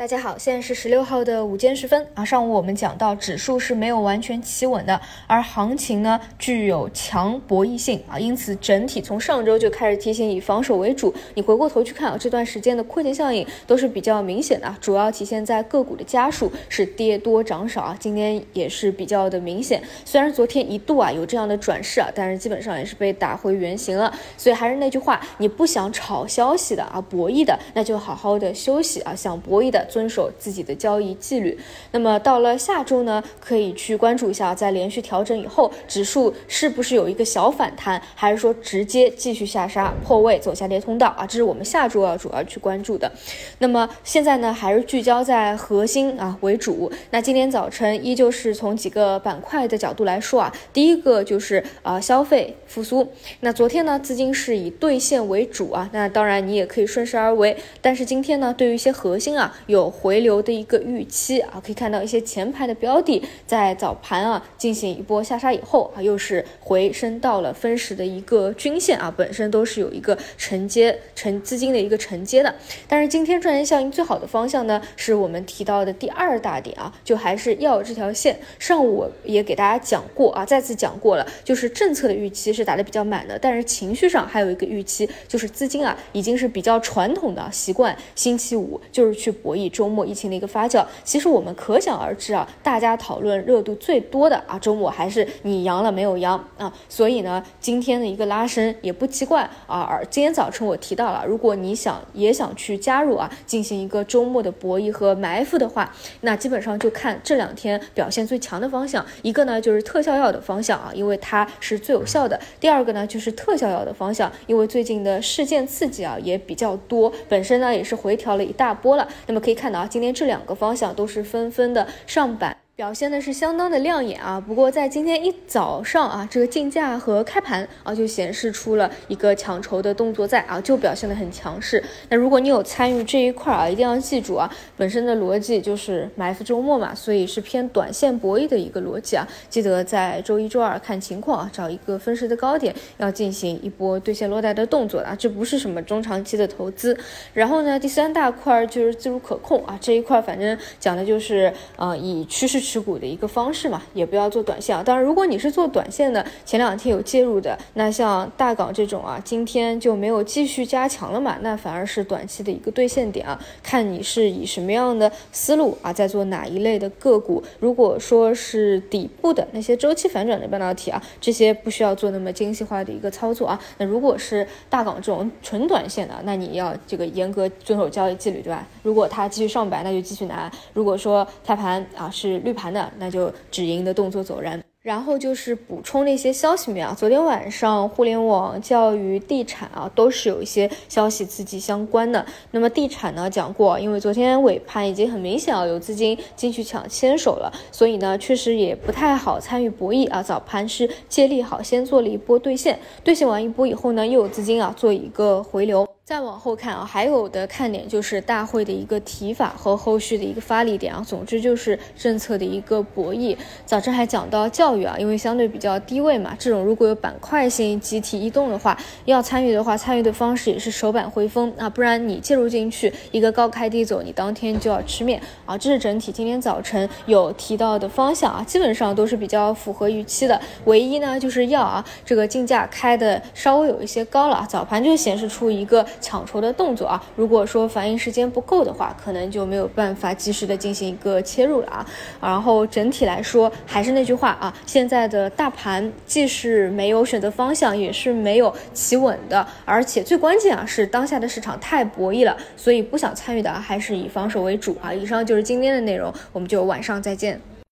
大家好，现在是十六号的午间时分啊。上午我们讲到指数是没有完全企稳的，而行情呢具有强博弈性啊，因此整体从上周就开始提醒以防守为主。你回过头去看啊，这段时间的亏钱效应都是比较明显的，主要体现在个股的家数是跌多涨少啊。今天也是比较的明显，虽然昨天一度啊有这样的转势啊，但是基本上也是被打回原形了。所以还是那句话，你不想炒消息的啊，博弈的，那就好好的休息啊，想博弈的。遵守自己的交易纪律。那么到了下周呢，可以去关注一下，在连续调整以后，指数是不是有一个小反弹，还是说直接继续下杀破位走下跌通道啊？这是我们下周要主要去关注的。那么现在呢，还是聚焦在核心啊为主。那今天早晨依旧是从几个板块的角度来说啊，第一个就是啊消费复苏。那昨天呢，资金是以兑现为主啊，那当然你也可以顺势而为。但是今天呢，对于一些核心啊有。有回流的一个预期啊，可以看到一些前排的标的在早盘啊进行一波下杀以后啊，又是回升到了分时的一个均线啊，本身都是有一个承接承资金的一个承接的。但是今天赚钱效应最好的方向呢，是我们提到的第二大点啊，就还是要这条线。上午也给大家讲过啊，再次讲过了，就是政策的预期是打的比较满的，但是情绪上还有一个预期，就是资金啊已经是比较传统的习惯，星期五就是去博弈。周末疫情的一个发酵，其实我们可想而知啊，大家讨论热度最多的啊，周末还是你阳了没有阳啊，所以呢，今天的一个拉伸也不奇怪啊。而今天早晨我提到了，如果你想也想去加入啊，进行一个周末的博弈和埋伏的话，那基本上就看这两天表现最强的方向，一个呢就是特效药的方向啊，因为它是最有效的；第二个呢就是特效药的方向，因为最近的事件刺激啊也比较多，本身呢也是回调了一大波了，那么可以。可以看到啊，今天这两个方向都是纷纷的上板。表现的是相当的亮眼啊！不过在今天一早上啊，这个竞价和开盘啊，就显示出了一个抢筹的动作在啊，就表现的很强势。那如果你有参与这一块啊，一定要记住啊，本身的逻辑就是埋伏周末嘛，所以是偏短线博弈的一个逻辑啊。记得在周一、周二看情况啊，找一个分时的高点，要进行一波兑现落袋的动作啊，这不是什么中长期的投资。然后呢，第三大块就是自主可控啊，这一块反正讲的就是啊，以趋势。持股的一个方式嘛，也不要做短线啊。当然，如果你是做短线的，前两天有介入的，那像大港这种啊，今天就没有继续加强了嘛，那反而是短期的一个兑现点啊。看你是以什么样的思路啊，在做哪一类的个股。如果说是底部的那些周期反转的半导体啊，这些不需要做那么精细化的一个操作啊。那如果是大港这种纯短线的，那你要这个严格遵守交易纪律，对吧？如果它继续上板，那就继续拿；如果说开盘啊是绿盘。的那就止盈的动作走人，然后就是补充那些消息面啊。昨天晚上互联网、教育、地产啊，都是有一些消息刺激相关的。那么地产呢，讲过，因为昨天尾盘已经很明显啊，有资金进去抢先手了，所以呢，确实也不太好参与博弈啊。早盘是借力好，先做了一波兑现，兑现完一波以后呢，又有资金啊做一个回流。再往后看啊，还有的看点就是大会的一个提法和后续的一个发力点啊。总之就是政策的一个博弈。早晨还讲到教育啊，因为相对比较低位嘛，这种如果有板块性集体异动的话，要参与的话，参与的方式也是首板回风啊，不然你介入进去一个高开低走，你当天就要吃面啊。这是整体今天早晨有提到的方向啊，基本上都是比较符合预期的。唯一呢就是要啊，这个竞价开的稍微有一些高了，早盘就显示出一个。抢筹的动作啊，如果说反应时间不够的话，可能就没有办法及时的进行一个切入了啊。然后整体来说，还是那句话啊，现在的大盘既是没有选择方向，也是没有企稳的，而且最关键啊是当下的市场太博弈了，所以不想参与的还是以防守为主啊。以上就是今天的内容，我们就晚上再见。